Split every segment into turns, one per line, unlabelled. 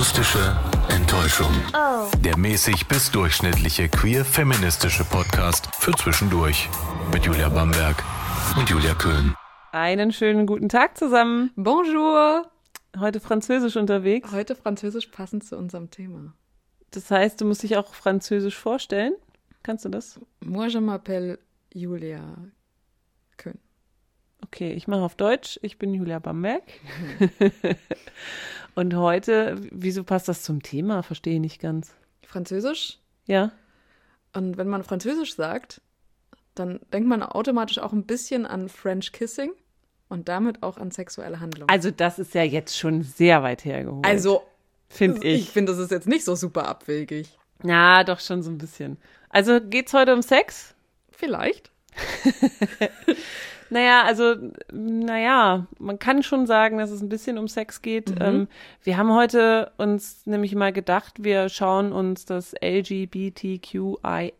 Akustische Enttäuschung.
Oh.
Der mäßig bis durchschnittliche queer-feministische Podcast für zwischendurch. Mit Julia Bamberg und Julia Köhn.
Einen schönen guten Tag zusammen.
Bonjour!
Heute Französisch unterwegs.
Heute Französisch passend zu unserem Thema.
Das heißt, du musst dich auch Französisch vorstellen. Kannst du das?
Moi, je m'appelle Julia Köhn.
Okay, ich mache auf Deutsch. Ich bin Julia Bamberg. Und heute, wieso passt das zum Thema? Verstehe ich nicht ganz.
Französisch.
Ja?
Und wenn man Französisch sagt, dann denkt man automatisch auch ein bisschen an French Kissing und damit auch an sexuelle Handlungen.
Also, das ist ja jetzt schon sehr weit hergeholt.
Also,
finde ich.
ich finde, das ist jetzt nicht so super abwegig.
Ja, doch schon so ein bisschen. Also, geht's heute um Sex?
Vielleicht.
Naja, also, naja, man kann schon sagen, dass es ein bisschen um Sex geht. Ähm, wir haben heute uns nämlich mal gedacht, wir schauen uns das LGBTQIA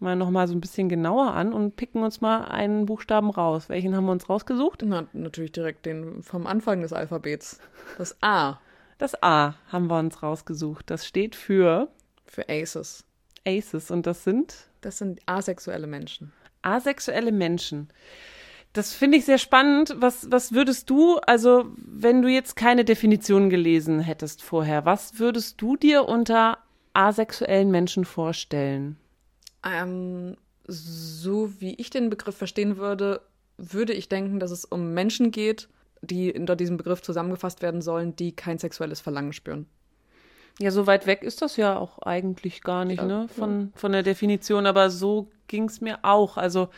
mal nochmal so ein bisschen genauer an und picken uns mal einen Buchstaben raus. Welchen haben wir uns rausgesucht?
Na, natürlich direkt den vom Anfang des Alphabets. Das A
Das A haben wir uns rausgesucht. Das steht für
für Aces.
ACEs und das sind
Das sind asexuelle Menschen.
asexuelle Menschen. Das finde ich sehr spannend. Was, was würdest du, also wenn du jetzt keine Definition gelesen hättest vorher, was würdest du dir unter asexuellen Menschen vorstellen?
Ähm, so wie ich den Begriff verstehen würde, würde ich denken, dass es um Menschen geht, die unter diesem Begriff zusammengefasst werden sollen, die kein sexuelles Verlangen spüren.
Ja, so weit weg ist das ja auch eigentlich gar nicht,
Ja,
ne, von, von der Definition, aber so ging es mir auch. Also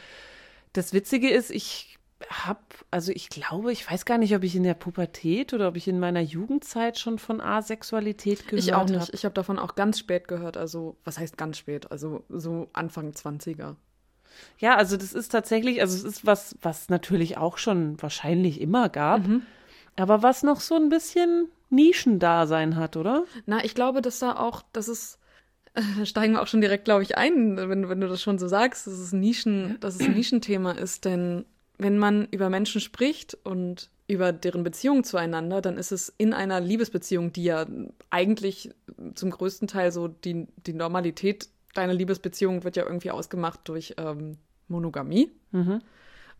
das Witzige ist, ich hab, also ich glaube, ich weiß gar nicht, ob ich in der Pubertät oder ob ich in meiner Jugendzeit schon von Asexualität gehört
Ich auch
habe.
nicht. Ich habe davon auch ganz spät gehört. Also, was heißt ganz spät? Also, so Anfang 20er.
Ja, also das ist tatsächlich, also es ist was, was natürlich auch schon wahrscheinlich immer gab, aber was noch so ein bisschen Nischendasein hat, oder?
Na, ich glaube, dass da auch, das ist, da steigen wir auch schon direkt, glaube ich, ein, wenn, wenn du das schon so sagst, dass es, Nischen, dass es ein Nischenthema ist. Denn wenn man über Menschen spricht und über deren Beziehung zueinander, dann ist es in einer Liebesbeziehung, die ja eigentlich zum größten Teil so die, die Normalität deiner Liebesbeziehung wird ja irgendwie ausgemacht durch ähm, Monogamie.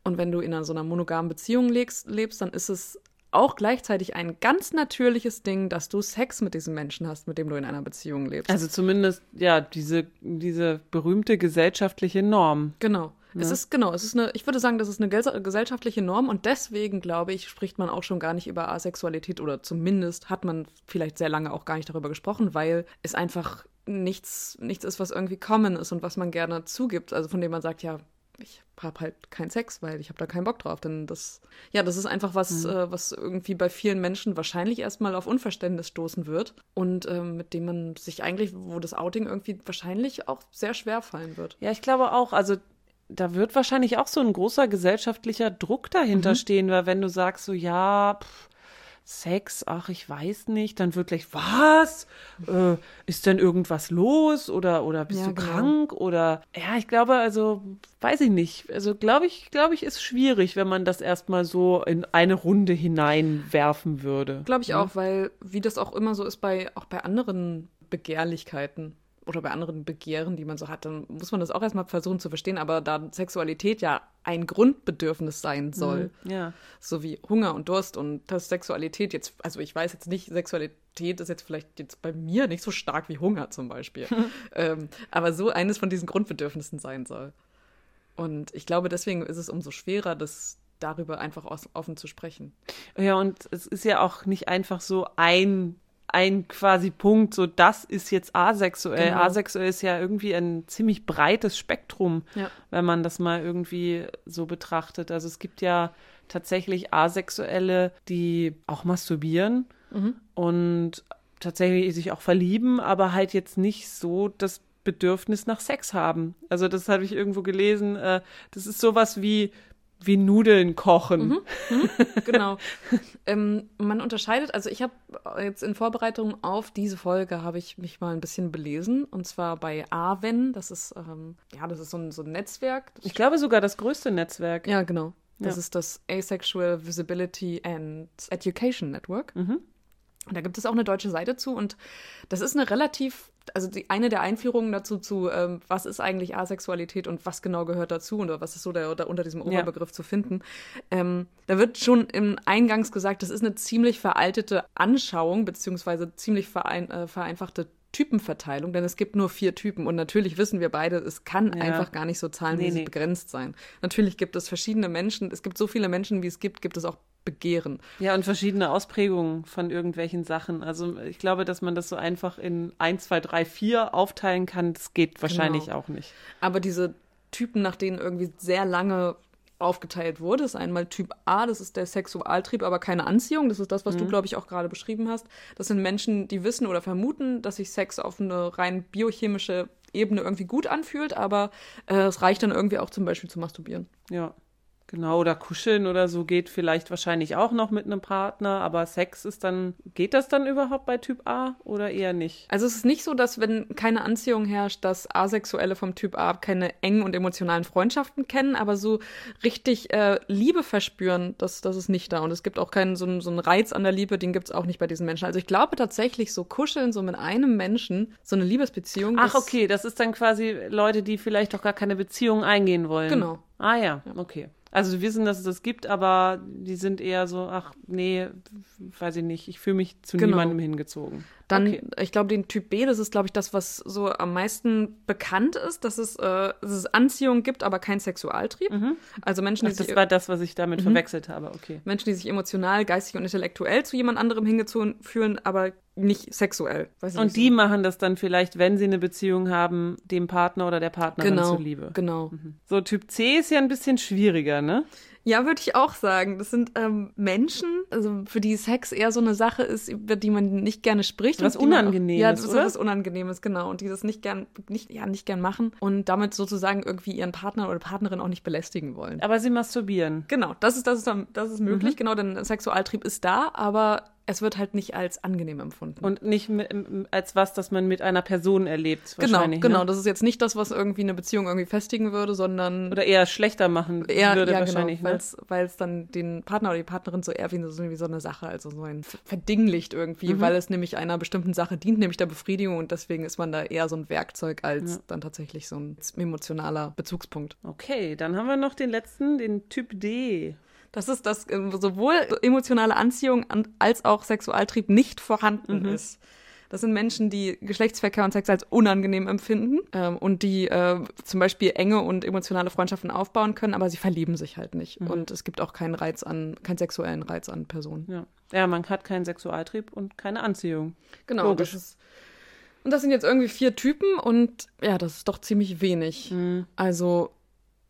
Und wenn du in einer, so einer monogamen Beziehung lebst, dann ist es auch gleichzeitig ein ganz natürliches Ding, dass du Sex mit diesem Menschen hast, mit dem du in einer Beziehung lebst.
Also zumindest, ja, diese, diese berühmte gesellschaftliche Norm.
genau. Es ist genau, es ist eine, ich würde sagen, das ist eine gesellschaftliche Norm und deswegen glaube ich, spricht man auch schon gar nicht über Asexualität oder zumindest hat man vielleicht sehr lange auch gar nicht darüber gesprochen, weil es einfach nichts, nichts ist, was irgendwie common ist und was man gerne zugibt. Also von dem man sagt, ja, ich habe halt keinen Sex, weil ich habe da keinen Bock drauf. Denn das, ja, das ist einfach was, äh, was irgendwie bei vielen Menschen wahrscheinlich erstmal auf Unverständnis stoßen wird und ähm, mit dem man sich eigentlich, wo das Outing irgendwie wahrscheinlich auch sehr schwer fallen wird.
Ja, ich glaube auch, also da wird wahrscheinlich auch so ein großer gesellschaftlicher Druck dahinter stehen, weil wenn du sagst so, ja, pff, Sex, ach, ich weiß nicht, dann wird gleich, was? Äh, ist denn irgendwas los? Oder, oder bist
Ja,
du
genau.
krank? Oder, ja, ich glaube, also, weiß ich nicht. Also, glaube ich, glaube ich, ist schwierig, wenn man das erstmal so in eine Runde hineinwerfen würde.
Glaube ich auch, weil wie das auch immer so ist bei auch bei anderen Begehrlichkeiten oder bei anderen Begehren, die man so hat, dann muss man das auch erstmal versuchen zu verstehen. Aber da Sexualität ja ein Grundbedürfnis sein soll,
Ja.
so wie Hunger und Durst und das Sexualität jetzt, also ich weiß jetzt nicht, Sexualität ist jetzt vielleicht jetzt bei mir nicht so stark wie Hunger zum Beispiel, ähm, aber so eines von diesen Grundbedürfnissen sein soll. Und ich glaube, deswegen ist es umso schwerer, das darüber einfach offen zu sprechen.
Ja, und es ist ja auch nicht einfach so ein, ein quasi Punkt, so das ist jetzt asexuell.
Genau.
Asexuell ist ja irgendwie ein ziemlich breites Spektrum,
Ja.
wenn man das mal irgendwie so betrachtet. Also es gibt ja tatsächlich Asexuelle, die auch masturbieren und tatsächlich sich auch verlieben, aber halt jetzt nicht so das Bedürfnis nach Sex haben. Also das habe ich irgendwo gelesen. Äh, das ist sowas wie wie Nudeln kochen.
genau. ähm, man unterscheidet, also ich habe jetzt in Vorbereitung auf diese Folge habe ich mich mal ein bisschen belesen und zwar bei AVEN, das ist ähm, ja das ist so ein, so ein Netzwerk.
Ich glaube sogar das größte Netzwerk.
ja, genau. Das
Ja.
ist das Asexual Visibility and Education Network. Und da gibt es auch eine deutsche Seite zu und das ist eine relativ, also die, eine der Einführungen dazu zu, ähm, was ist eigentlich Asexualität und was genau gehört dazu oder was ist so der, der unter diesem Oberbegriff ja. zu finden. Ähm, da wird schon im Eingangs gesagt, das ist eine ziemlich veraltete Anschauung beziehungsweise ziemlich verein, äh, vereinfachte Typenverteilung, denn es gibt nur vier Typen und natürlich wissen wir beide, es kann ja. einfach gar nicht so zahlenmäßig nee, nee. begrenzt sein. Natürlich gibt es verschiedene Menschen, es gibt so viele Menschen, wie es gibt, gibt es auch Begehren.
Ja, und verschiedene Ausprägungen von irgendwelchen Sachen. Also ich glaube, dass man das so einfach in 1, 2, 3, 4 aufteilen kann, das geht wahrscheinlich genau. auch nicht.
Aber diese Typen, nach denen irgendwie sehr lange aufgeteilt wurde, ist einmal Typ A, das ist der Sexualtrieb, aber keine Anziehung. Das ist das, was mhm. du, glaube ich, auch gerade beschrieben hast. Das sind Menschen, die wissen oder vermuten, dass sich Sex auf eine rein biochemische Ebene irgendwie gut anfühlt, aber äh, es reicht dann irgendwie auch zum Beispiel zu masturbieren.
Ja. Genau, oder kuscheln oder so geht vielleicht wahrscheinlich auch noch mit einem Partner, aber Sex ist dann, geht das dann überhaupt bei Typ A oder eher nicht?
Also es ist nicht so, dass wenn keine Anziehung herrscht, dass Asexuelle vom Typ A keine engen und emotionalen Freundschaften kennen, aber so richtig äh, Liebe verspüren, das, das ist nicht da. Und es gibt auch keinen so, so einen Reiz an der Liebe, den gibt es auch nicht bei diesen Menschen. Also ich glaube tatsächlich, so kuscheln, so mit einem Menschen, so eine Liebesbeziehung.
Ach, okay, das ist dann quasi Leute, die vielleicht doch gar keine Beziehung eingehen wollen.
Genau.
Ah ja, okay. Also wir wissen, dass es das gibt, aber die sind eher so, ach nee, weiß ich nicht, ich fühle mich zu genau. niemandem hingezogen.
Dann, okay. ich glaube, den Typ B, das ist, glaube ich, das, was so am meisten bekannt ist, dass es, äh, dass es Anziehung gibt, aber kein Sexualtrieb. Mhm. Also Menschen,
die Ach, das sich, war das, was ich damit mhm. verwechselt habe, okay.
Menschen, die sich emotional, geistig und intellektuell zu jemand anderem hingezogen fühlen, aber nicht sexuell.
und nicht die so. machen das dann vielleicht, wenn sie eine Beziehung haben, dem Partner oder der Partnerin
genau,
zuliebe.
Genau. Mhm.
So Typ C ist ja ein bisschen schwieriger, ne?
Ja, würde ich auch sagen. Das sind ähm, Menschen, also für die Sex eher so eine Sache ist, über die man nicht gerne spricht.
Was Unangenehmes,
Ja, das ist was Unangenehmes, genau. Und die das nicht gern, nicht, ja, nicht gern machen und damit sozusagen irgendwie ihren Partner oder Partnerin auch nicht belästigen wollen.
Aber sie masturbieren.
Genau, das ist, das ist, das ist möglich, mhm. genau, denn Sexualtrieb ist da, aber es wird halt nicht als angenehm empfunden.
Und nicht als was, das man mit einer Person erlebt.
Genau, genau. Ne? Das ist jetzt nicht das, was irgendwie eine Beziehung irgendwie festigen würde, sondern.
Oder eher schlechter machen
eher,
würde
ja,
genau, wahrscheinlich.
Genau, weil es dann den Partner oder die Partnerin so eher wie so, wie so eine Sache, also so ein verdinglicht irgendwie, mhm. weil es nämlich einer bestimmten Sache dient, nämlich der Befriedigung und deswegen ist man da eher so ein Werkzeug als ja. dann tatsächlich so ein emotionaler Bezugspunkt.
Okay, dann haben wir noch den letzten, den Typ D.
Das ist, dass äh, sowohl emotionale Anziehung als auch Sexualtrieb nicht vorhanden mhm. ist. Das sind Menschen, die Geschlechtsverkehr und Sex als unangenehm empfinden ähm, und die äh, zum Beispiel enge und emotionale Freundschaften aufbauen können, aber sie verlieben sich halt nicht. Mhm. Und es gibt auch keinen Reiz an, keinen sexuellen Reiz an Personen.
Ja. ja, man hat keinen Sexualtrieb und keine Anziehung.
Genau. Das ist, und das sind jetzt irgendwie vier Typen und ja, das ist doch ziemlich wenig. Mhm. Also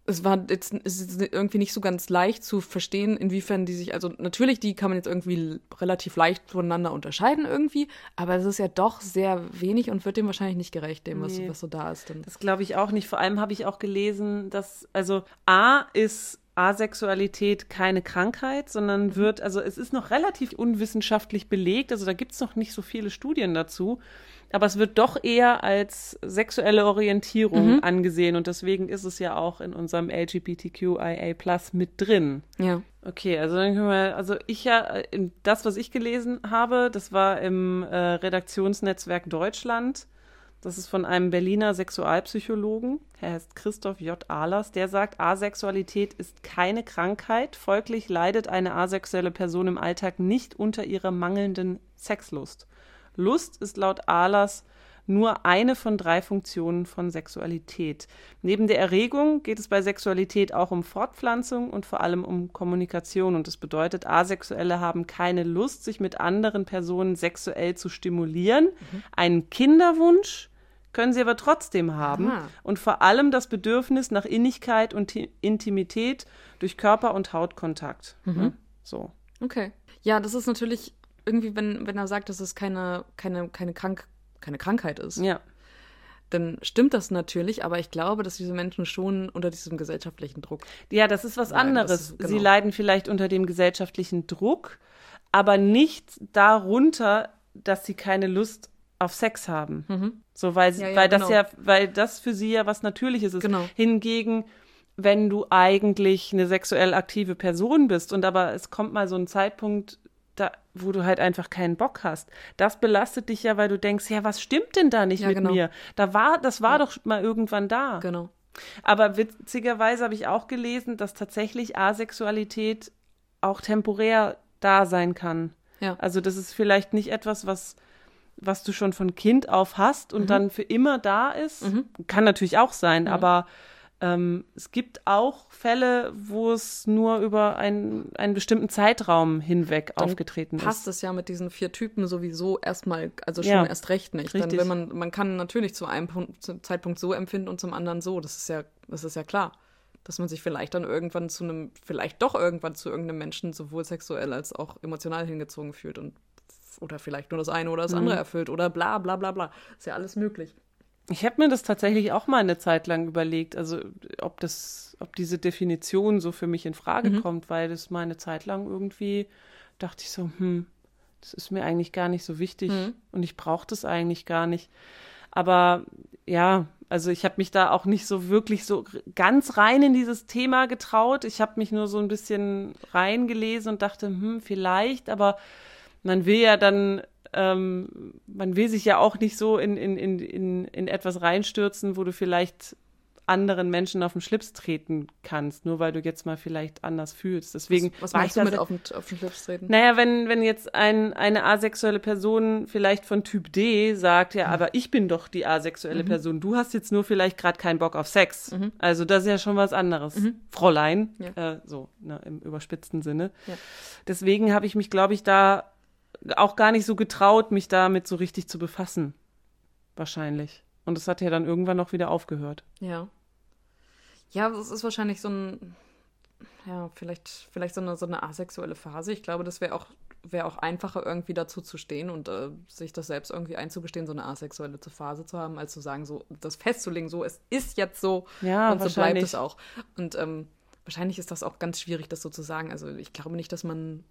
es war jetzt ist irgendwie nicht so ganz leicht zu verstehen, inwiefern die sich, also natürlich, die kann man jetzt irgendwie relativ leicht voneinander unterscheiden irgendwie, aber es ist ja doch sehr wenig und wird dem wahrscheinlich nicht gerecht, dem, was, nee, was so da ist. Dann.
Das glaube ich auch nicht. Vor allem habe ich auch gelesen, dass, also A ist Asexualität keine Krankheit, sondern mhm. wird, also es ist noch relativ unwissenschaftlich belegt, also da gibt es noch nicht so viele Studien dazu aber es wird doch eher als sexuelle Orientierung mhm. angesehen und deswegen ist es ja auch in unserem LGBTQIA Plus mit drin.
Ja.
Okay, also dann können wir, also ich ja, das, was ich gelesen habe, das war im äh, Redaktionsnetzwerk Deutschland. Das ist von einem Berliner Sexualpsychologen, er heißt Christoph J. Ahlers, der sagt, Asexualität ist keine Krankheit, folglich leidet eine asexuelle Person im Alltag nicht unter ihrer mangelnden Sexlust. Lust ist laut Ahlers nur eine von drei Funktionen von Sexualität. Neben der Erregung geht es bei Sexualität auch um Fortpflanzung und vor allem um Kommunikation. Und das bedeutet, Asexuelle haben keine Lust, sich mit anderen Personen sexuell zu stimulieren. Mhm. Einen Kinderwunsch können sie aber trotzdem haben. Aha. Und vor allem das Bedürfnis nach Innigkeit und Intimität durch Körper- und Hautkontakt. Mhm. So.
Okay. Ja, das ist natürlich irgendwie, wenn, wenn er sagt, dass es keine, keine, keine, Krank keine Krankheit ist.
Ja.
Dann stimmt das natürlich, aber ich glaube, dass diese Menschen schon unter diesem gesellschaftlichen Druck.
Ja, das ist was leiden. anderes. Ist, genau. Sie leiden vielleicht unter dem gesellschaftlichen Druck, aber nicht darunter, dass sie keine Lust auf Sex haben. Mhm. So, weil, ja, ja, weil genau. das ja, weil das für sie ja was Natürliches ist.
Genau.
Hingegen, wenn du eigentlich eine sexuell aktive Person bist und aber es kommt mal so ein Zeitpunkt, da, wo du halt einfach keinen Bock hast. Das belastet dich ja, weil du denkst, ja, was stimmt denn da nicht
Ja,
mit
genau.
mir? Da war, das war doch mal irgendwann da.
Genau.
Aber witzigerweise habe ich auch gelesen, dass tatsächlich Asexualität auch temporär da sein kann.
Ja.
Also das ist vielleicht nicht etwas, was, was du schon von Kind auf hast und dann für immer da ist. Kann natürlich auch sein, aber ähm, es gibt auch Fälle, wo es nur über einen, einen bestimmten Zeitraum hinweg
Dann
aufgetreten
passt
ist.
es ja mit diesen vier Typen sowieso erstmal, also schon
Ja.
erst recht nicht.
Richtig.
Dann, wenn man, man kann natürlich zu einem Punkt, zum Zeitpunkt so empfinden und zum anderen so. Das ist ja, das ist ja klar. Dass man sich vielleicht dann irgendwann zu einem, vielleicht doch irgendwann zu irgendeinem Menschen sowohl sexuell als auch emotional hingezogen fühlt und oder vielleicht nur das eine oder das
Mhm.
andere erfüllt oder bla bla bla bla. Ist ja alles möglich.
Ich habe mir das tatsächlich auch mal eine Zeit lang überlegt, also ob das, ob diese Definition so für mich in Frage
Mhm.
kommt, weil das mal eine Zeit lang irgendwie dachte ich so, hm, das ist mir eigentlich gar nicht so wichtig
Mhm.
und ich brauche das eigentlich gar nicht. Aber ja, also ich habe mich da auch nicht so wirklich so ganz rein in dieses Thema getraut. Ich habe mich nur so ein bisschen reingelesen und dachte, hm, vielleicht, aber man will ja dann, ähm, man will sich ja auch nicht so in, in, in, in, in etwas reinstürzen, wo du vielleicht anderen Menschen auf den Schlips treten kannst, nur weil du jetzt mal vielleicht anders fühlst. Deswegen
Was
war
meinst du mit auf den, auf den Schlips treten?
naja, wenn, wenn jetzt ein, eine asexuelle Person vielleicht von Typ D sagt,
Mhm.
ja, aber ich bin doch die asexuelle Person, du hast jetzt nur vielleicht gerade keinen Bock auf Sex. Also das ist ja schon was anderes. Fräulein,
Mhm. Ja.
äh, so ne, im überspitzten Sinne.
Ja.
Deswegen habe ich mich, glaube ich, da auch gar nicht so getraut, mich damit so richtig zu befassen. Wahrscheinlich. Und das hat ja dann irgendwann noch wieder aufgehört.
Ja. Ja, es ist wahrscheinlich so ein, ja, vielleicht, vielleicht so eine, so eine asexuelle Phase. Ich glaube, das wäre auch, wäre auch einfacher, irgendwie dazu zu stehen und äh, sich das selbst irgendwie einzugestehen, so eine asexuelle Phase zu haben, als zu sagen, so, das festzulegen, so, es ist jetzt so
Ja,
und so bleibt es auch. Und ähm, wahrscheinlich ist das auch ganz schwierig, das so zu sagen. Also ich glaube nicht, dass man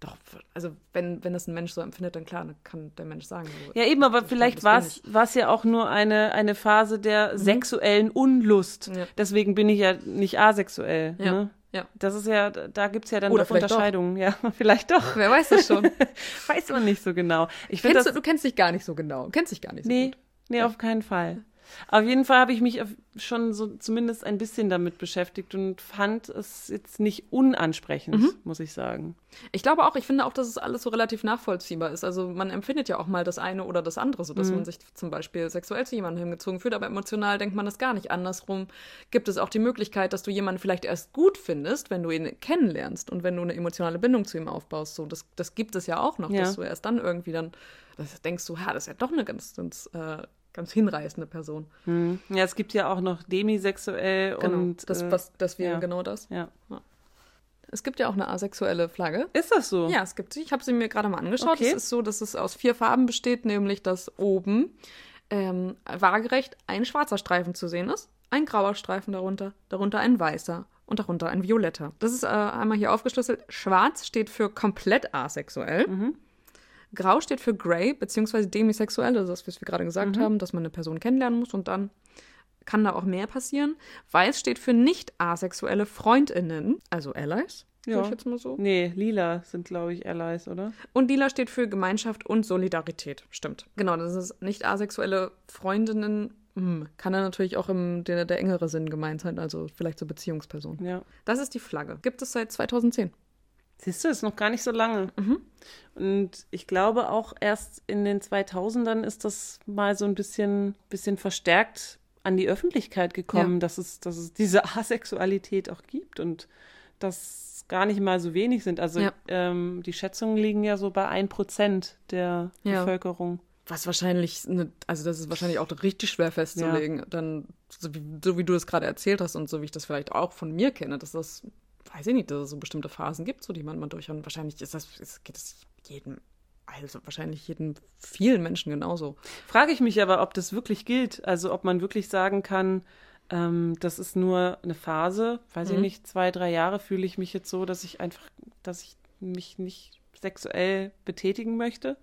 doch, also wenn, wenn das ein Mensch so empfindet, dann klar, dann kann der Mensch sagen. So,
Ja, eben, aber
ich
vielleicht war es es ja auch nur eine, eine Phase der sexuellen Unlust.
Mhm. Ja.
Deswegen bin ich ja nicht asexuell.
Ja,
Ne?
ja.
Das ist ja, da gibt's ja dann
Oder
doch
vielleicht doch.
Unterscheidungen. Ja, vielleicht doch.
Wer weiß das schon?
Weiß man nicht so genau. Ich
Kennst
das.
du, du kennst dich gar nicht so genau. Du kennst dich gar nicht so
nee,
gut.
nee, auf keinen Fall. Auf jeden Fall habe ich mich schon so zumindest ein bisschen damit beschäftigt und fand es jetzt nicht unansprechend,
Mhm.
muss ich sagen.
Ich glaube auch, ich finde auch, dass es alles so relativ nachvollziehbar ist. Also man empfindet ja auch mal das eine oder das andere, sodass man sich zum Beispiel sexuell zu jemandem hingezogen fühlt, aber emotional denkt man das gar nicht. Andersrum gibt es auch die Möglichkeit, dass du jemanden vielleicht erst gut findest, wenn du ihn kennenlernst und wenn du eine emotionale Bindung zu ihm aufbaust. So, das, das gibt es ja auch noch,
Ja.
dass du erst dann irgendwie dann das denkst du, ja, das ist ja doch eine ganz, ganz, äh, ganz hinreißende Person.
Hm. Ja, es gibt ja auch noch demisexuell
Genau.
und.
das,
äh,
was, das wäre
ja.
genau das.
ja.
Es gibt ja auch eine asexuelle Flagge.
Ist das so?
Ja, es gibt sie. Ich habe sie mir gerade mal angeschaut.
Okay.
Es ist so, dass es aus vier Farben besteht, nämlich dass oben ähm, waagerecht ein schwarzer Streifen zu sehen ist, ein grauer Streifen darunter, darunter ein weißer und darunter ein violetter. Das ist äh, einmal hier aufgeschlüsselt. Schwarz steht für komplett asexuell. Grau steht für grey, beziehungsweise demisexuell, also das, was wir gerade gesagt haben, dass man eine Person kennenlernen muss und dann kann da auch mehr passieren. Weiß steht für nicht asexuelle FreundInnen, also Allies,
Ja.
sag ich jetzt mal so.
Nee, lila sind, glaube ich, Allies, oder?
Und lila steht für Gemeinschaft und Solidarität. Stimmt. Genau, das ist nicht asexuelle Freundinnen. Hm, kann dann natürlich auch im der, der engere Sinn gemeint sein, also vielleicht so Beziehungsperson.
Ja.
Das ist die Flagge. Gibt es seit 2010.
Siehst du, ist noch gar nicht so lange. Und ich glaube auch erst in den 2000ern ist das mal so ein bisschen, bisschen verstärkt an die Öffentlichkeit gekommen,
Ja.
dass, es, dass es diese Asexualität auch gibt und dass gar nicht mal so wenig sind. Also
Ja.
ähm, die Schätzungen liegen ja so bei ein Prozent der
Ja.
Bevölkerung.
Was wahrscheinlich, eine, also das ist wahrscheinlich auch richtig schwer festzulegen. Dann, so wie, so wie du das gerade erzählt hast und so wie ich das vielleicht auch von mir kenne, dass das, weiß ich nicht, dass es so bestimmte Phasen gibt, so die man mal durch. Und wahrscheinlich ist das, es geht es jedem, also wahrscheinlich jedem, vielen Menschen genauso.
Frage ich mich aber, ob das wirklich gilt. Also ob man wirklich sagen kann, ähm, das ist nur eine Phase, weiß ich
Mhm.
nicht, zwei, drei Jahre fühle ich mich jetzt so, dass ich einfach, dass ich mich nicht sexuell betätigen möchte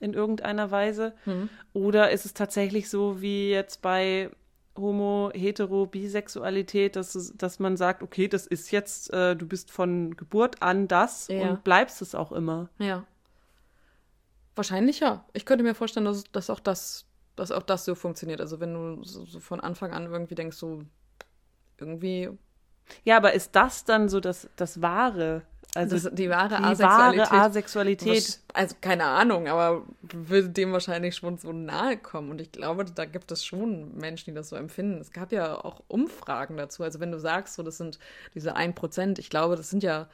in irgendeiner Weise.
Mhm.
Oder ist es tatsächlich so wie jetzt bei Homo, Hetero, Bisexualität, dass, dass man sagt, okay, das ist jetzt, äh, du bist von Geburt an das
Ja.
und bleibst es auch immer.
Ja. Wahrscheinlich ja. Ich könnte mir vorstellen, dass, dass auch das, dass auch das so funktioniert. Also wenn du so, so von Anfang an irgendwie denkst, so irgendwie.
Ja, aber ist das dann so das, das Wahre? Also
das, die wahre
die
Asexualität.
wahre Asexualität.
Also keine Ahnung, aber würde dem wahrscheinlich schon so nahe kommen. Und ich glaube, da gibt es schon Menschen, die das so empfinden. Es gab ja auch Umfragen dazu. Also wenn du sagst, so das sind diese 1%, ich glaube, das sind ja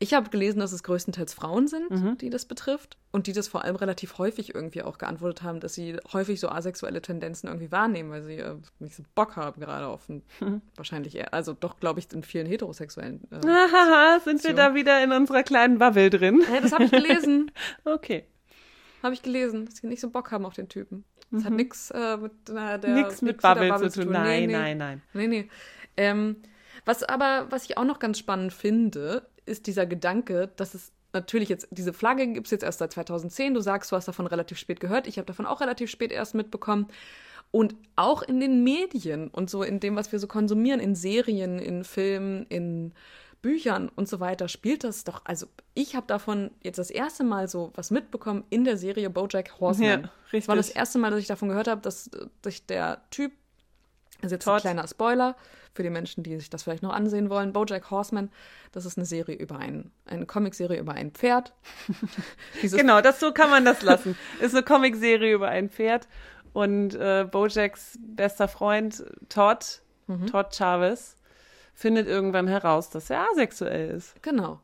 ich habe gelesen, dass es größtenteils Frauen sind,
Mhm.
die das betrifft und die das vor allem relativ häufig irgendwie auch geantwortet haben, dass sie häufig so asexuelle Tendenzen irgendwie wahrnehmen, weil sie äh, nicht so Bock haben gerade auf ein,
Mhm.
wahrscheinlich eher, also doch, glaube ich, in vielen heterosexuellen. Äh,
Hahaha, sind wir da wieder in unserer kleinen Bubble drin?
ja, das habe ich gelesen.
Okay.
Habe ich gelesen, dass sie nicht so Bock haben auf den Typen. Das hat nichts äh, mit äh, der
Nichts mit
nix der
Bubble zu tun. Nein,
Nee, nee.
nein, nein.
Nee, nee. Ähm, was aber, was ich auch noch ganz spannend finde, ist dieser Gedanke, dass es natürlich jetzt, diese Flagge gibt es jetzt erst seit 2010. Du sagst, du hast davon relativ spät gehört. Ich habe davon auch relativ spät erst mitbekommen. Und auch in den Medien und so in dem, was wir so konsumieren, in Serien, in Filmen, in Büchern und so weiter, spielt das doch. Also, ich habe davon jetzt das erste Mal so was mitbekommen in der Serie Bojack Horseman.
Ja,
Das war das
richtig.
erste Mal, dass ich davon gehört habe, dass sich der Typ, also jetzt
Todd.
ein kleiner Spoiler für die Menschen, die sich das vielleicht noch ansehen wollen, Bojack Horseman, das ist eine Serie über ein, eine Comicserie über ein Pferd.
Genau, das so kann man das lassen. Ist eine Comicserie über ein Pferd und äh, Bojacks bester Freund Todd,
Mhm.
Todd Chavez, findet irgendwann heraus, dass er asexuell ist.
Genau.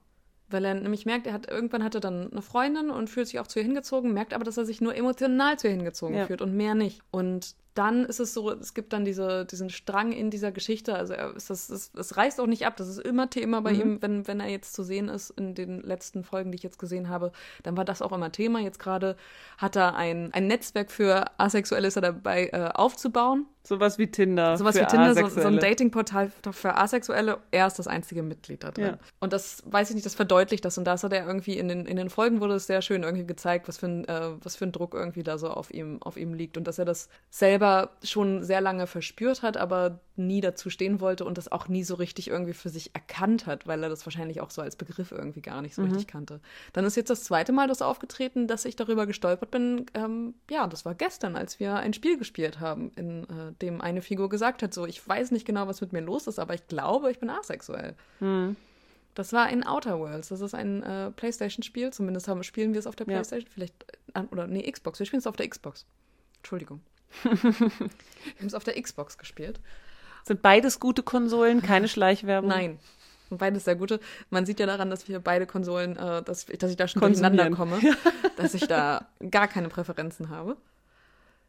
Weil er nämlich merkt, er hat irgendwann hat er dann eine Freundin und fühlt sich auch zu ihr hingezogen, merkt aber, dass er sich nur emotional zu ihr hingezogen
Ja.
fühlt und mehr nicht. Und dann ist es so, es gibt dann diese, diesen Strang in dieser Geschichte. Also er, es, das, es, es reißt auch nicht ab. Das ist immer Thema bei ihm, wenn, wenn er jetzt zu sehen ist in den letzten Folgen, die ich jetzt gesehen habe, dann war das auch immer Thema. Jetzt gerade hat er ein, ein Netzwerk für Asexuelle ist er dabei äh, aufzubauen.
Sowas wie Tinder.
Sowas wie Tinder, so, so ein. Datingportal für Asexuelle. Er ist das einzige Mitglied da drin.
Ja.
Und das weiß ich nicht, das verdeutlicht das. Und da hat er irgendwie in den, in den Folgen wurde es sehr schön irgendwie gezeigt, was für, ein, äh, was für ein Druck irgendwie da so auf ihm, auf ihm liegt. Und dass er das selber schon sehr lange verspürt hat, aber nie dazu stehen wollte und das auch nie so richtig irgendwie für sich erkannt hat, weil er das wahrscheinlich auch so als Begriff irgendwie gar nicht so
Mhm.
richtig kannte. Dann ist jetzt das zweite Mal das aufgetreten, dass ich darüber gestolpert bin. Ähm, ja, das war gestern, als wir ein Spiel gespielt haben, in äh, dem eine Figur gesagt hat, so, ich weiß nicht genau, was mit mir los ist, aber ich glaube, ich bin asexuell.
Hm.
Das war in Outer Worlds. Das ist ein äh, PlayStation-Spiel. Zumindest haben, spielen wir es auf der
Ja.
PlayStation. Vielleicht, äh, oder nee, Xbox. Wir spielen es auf der Xbox. Entschuldigung. Wir haben es auf der Xbox gespielt.
Sind beides gute Konsolen, keine Schleichwerbung?
Nein. Beides sehr gute. Man sieht ja daran, dass wir beide Konsolen, äh, dass, dass ich da schon durcheinander komme, dass ich da gar keine Präferenzen habe.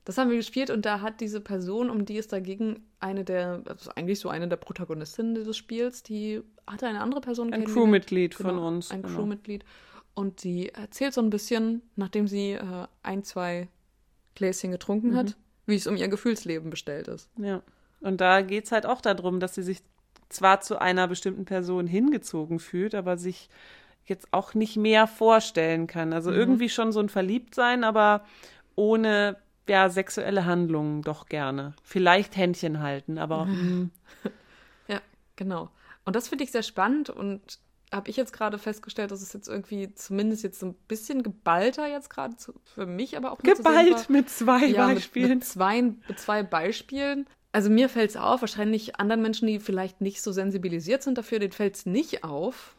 Das haben wir gespielt und da hat diese Person, um die es dagegen eine der, also eigentlich so eine der Protagonistinnen dieses Spiels, die hatte eine andere Person
Ein. Crewmitglied von
Genau,
uns.
Ein
genau.
Crewmitglied. Und die erzählt so ein bisschen, nachdem sie äh, ein, zwei Gläschen getrunken
Mhm.
hat, wie es um ihr Gefühlsleben bestellt ist.
Ja. Und da geht es halt auch darum, dass sie sich zwar zu einer bestimmten Person hingezogen fühlt, aber sich jetzt auch nicht mehr vorstellen kann. Also
Mhm.
irgendwie schon so ein Verliebtsein, aber ohne ja, sexuelle Handlungen doch gerne. Vielleicht Händchen halten, aber mm,
Ja, genau. Und das finde ich sehr spannend und habe ich jetzt gerade festgestellt, dass es jetzt irgendwie zumindest jetzt so ein bisschen geballter jetzt gerade für mich, aber auch
geballt mit zwei
ja, mit,
Beispielen.
mit, zwei, mit zwei Beispielen. Also mir fällt es auf, wahrscheinlich anderen Menschen, die vielleicht nicht so sensibilisiert sind dafür, denen fällt es nicht auf.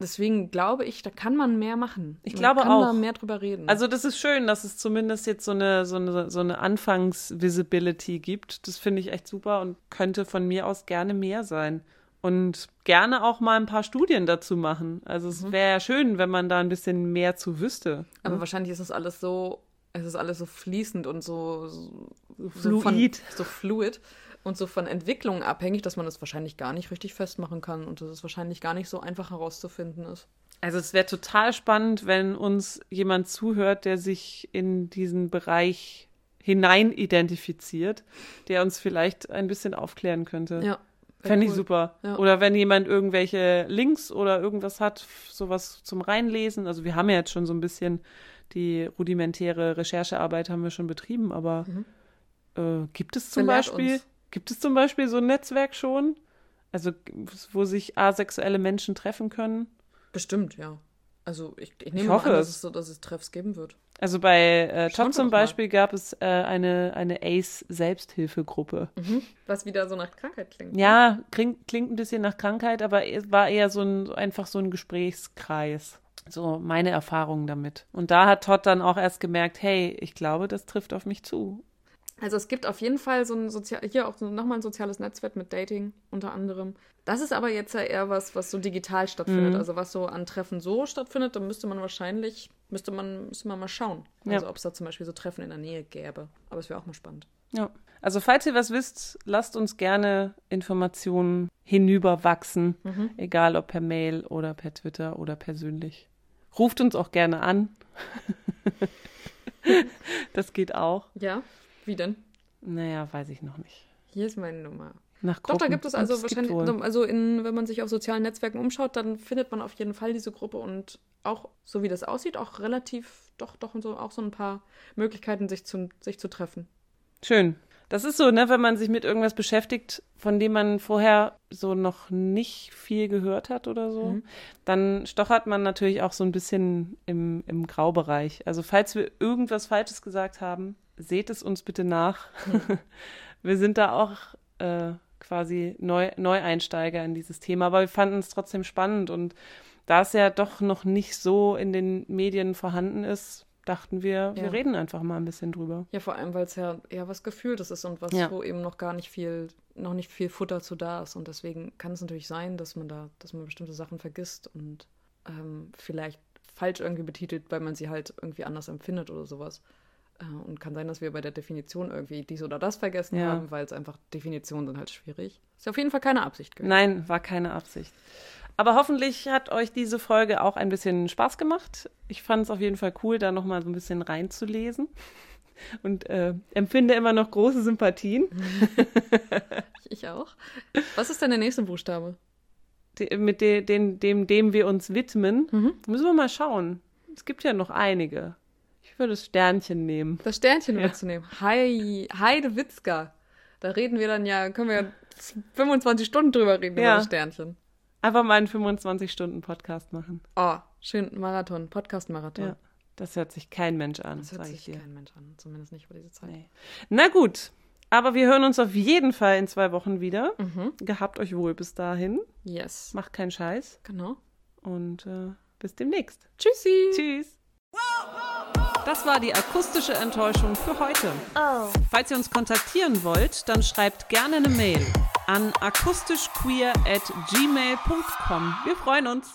Deswegen glaube ich, da kann man mehr machen.
Ich
man
glaube
kann
auch.
da mehr drüber reden.
Also das ist schön, dass es zumindest jetzt so eine, so eine, so eine Anfangs-Visibility gibt. Das finde ich echt super und könnte von mir aus gerne mehr sein. Und gerne auch mal ein paar Studien dazu machen. Also es wäre ja schön, wenn man da ein bisschen mehr zu wüsste.
Aber wahrscheinlich ist es alles so, es ist alles so fließend und so, so,
Fluid.
Von, so fluid und so von Entwicklungen abhängig, dass man das wahrscheinlich gar nicht richtig festmachen kann und dass es wahrscheinlich gar nicht so einfach herauszufinden ist.
Also es wäre total spannend, wenn uns jemand zuhört, der sich in diesen Bereich hinein identifiziert, der uns vielleicht ein bisschen aufklären könnte.
Ja.
Fände ich
cool.
super.
Ja.
Oder wenn jemand irgendwelche Links oder irgendwas hat, sowas zum Reinlesen. Also wir haben ja jetzt schon so ein bisschen die rudimentäre Recherchearbeit haben wir schon betrieben, aber äh, gibt es zum
Belehrt
Beispiel,
uns.
gibt es zum Beispiel so ein Netzwerk schon? Also wo sich asexuelle Menschen treffen können?
Bestimmt, ja. Also ich, ich nehme
Ich hoffe
an, dass
es.
so, dass es Treffs geben wird.
Also bei äh,
wir
zum
doch mal.
Beispiel gab es äh, eine, eine ACE-Selbsthilfegruppe.
Was wieder so nach Krankheit klingt.
Ja, klingt, klingt ein bisschen nach Krankheit, aber es war eher so ein, einfach so ein Gesprächskreis. So meine Erfahrungen damit. Und da hat Todd dann auch erst gemerkt, hey, ich glaube, das trifft auf mich zu.
Also es gibt auf jeden Fall so ein sozial, hier auch nochmal ein soziales Netzwerk mit Dating unter anderem. Das ist aber jetzt ja eher was, was so digital stattfindet.
Mhm.
Also was so an Treffen so stattfindet, dann müsste man wahrscheinlich, müsste man, müsste man mal schauen. Also
Ja.
ob es da zum Beispiel so Treffen in der Nähe gäbe. Aber es wäre auch mal spannend.
Ja. Also falls ihr was wisst, lasst uns gerne Informationen hinüberwachsen, egal ob per Mail oder per Twitter oder persönlich. Ruft uns auch gerne an. das geht auch.
Ja? Wie denn?
Naja, weiß ich noch nicht.
Hier ist meine Nummer.
Nach
Doch, da
Gruppen.
gibt es
Und
also
gibt
wahrscheinlich, also in, wenn man sich auf sozialen Netzwerken umschaut, dann findet man auf jeden Fall diese Gruppe und auch, so wie das aussieht, auch relativ, doch, doch, und so, auch so ein paar Möglichkeiten, sich zu, sich zu treffen.
Schön. Das ist so, ne, wenn man sich mit irgendwas beschäftigt, von dem man vorher so noch nicht viel gehört hat oder so,
Mhm.
dann stochert man natürlich auch so ein bisschen im, im Graubereich. Also falls wir irgendwas Falsches gesagt haben, seht es uns bitte nach. wir sind da auch äh, quasi Neu Neueinsteiger in dieses Thema, aber wir fanden es trotzdem spannend und da es ja doch noch nicht so in den Medien vorhanden ist, dachten wir,
Ja.
wir reden einfach mal ein bisschen drüber.
Ja, vor allem, weil es ja eher was Gefühltes ist und was,
Ja.
wo eben noch gar nicht viel, noch nicht viel Futter zu da ist. Und deswegen kann es natürlich sein, dass man da, dass man bestimmte Sachen vergisst und ähm, vielleicht falsch irgendwie betitelt, weil man sie halt irgendwie anders empfindet oder sowas. Äh, und kann sein, dass wir bei der Definition irgendwie dies oder das vergessen
Ja.
haben, weil es einfach Definitionen sind halt schwierig. Ist auf jeden Fall keine Absicht gewesen.
Nein, war keine Absicht. Aber hoffentlich hat euch diese Folge auch ein bisschen Spaß gemacht. Ich fand es auf jeden Fall cool, da nochmal so ein bisschen reinzulesen. Und äh, empfinde immer noch große Sympathien.
Ich, auch. Was ist denn der nächste Buchstabe?
Die, mit de, den, dem, dem wir uns widmen.
Mhm.
Müssen wir mal schauen. Es gibt ja noch einige. Ich würde das Sternchen nehmen.
Das Sternchen
Ja.
mitzunehmen. Hei, Heidewitzka. Da reden wir dann ja, können wir 25 Stunden drüber reden
Ja.
über das Sternchen.
Einfach mal einen 25-Stunden-Podcast machen.
Oh, schön Marathon, Podcast-Marathon.
Ja. Das hört sich kein Mensch an,
Das hört sich
dir.
kein Mensch an, zumindest nicht über diese Zeit.
Nee. Na gut. Aber wir hören uns auf jeden Fall in zwei Wochen wieder.
Mhm.
Gehabt euch wohl bis dahin.
Yes.
Macht keinen Scheiß.
Genau.
Und äh, bis demnächst.
Tschüssi.
Tschüss. Das war die akustische Enttäuschung für heute.
Oh.
Falls ihr uns kontaktieren wollt, dann schreibt gerne eine Mail an akustischqueer at gmail.com. Wir freuen uns.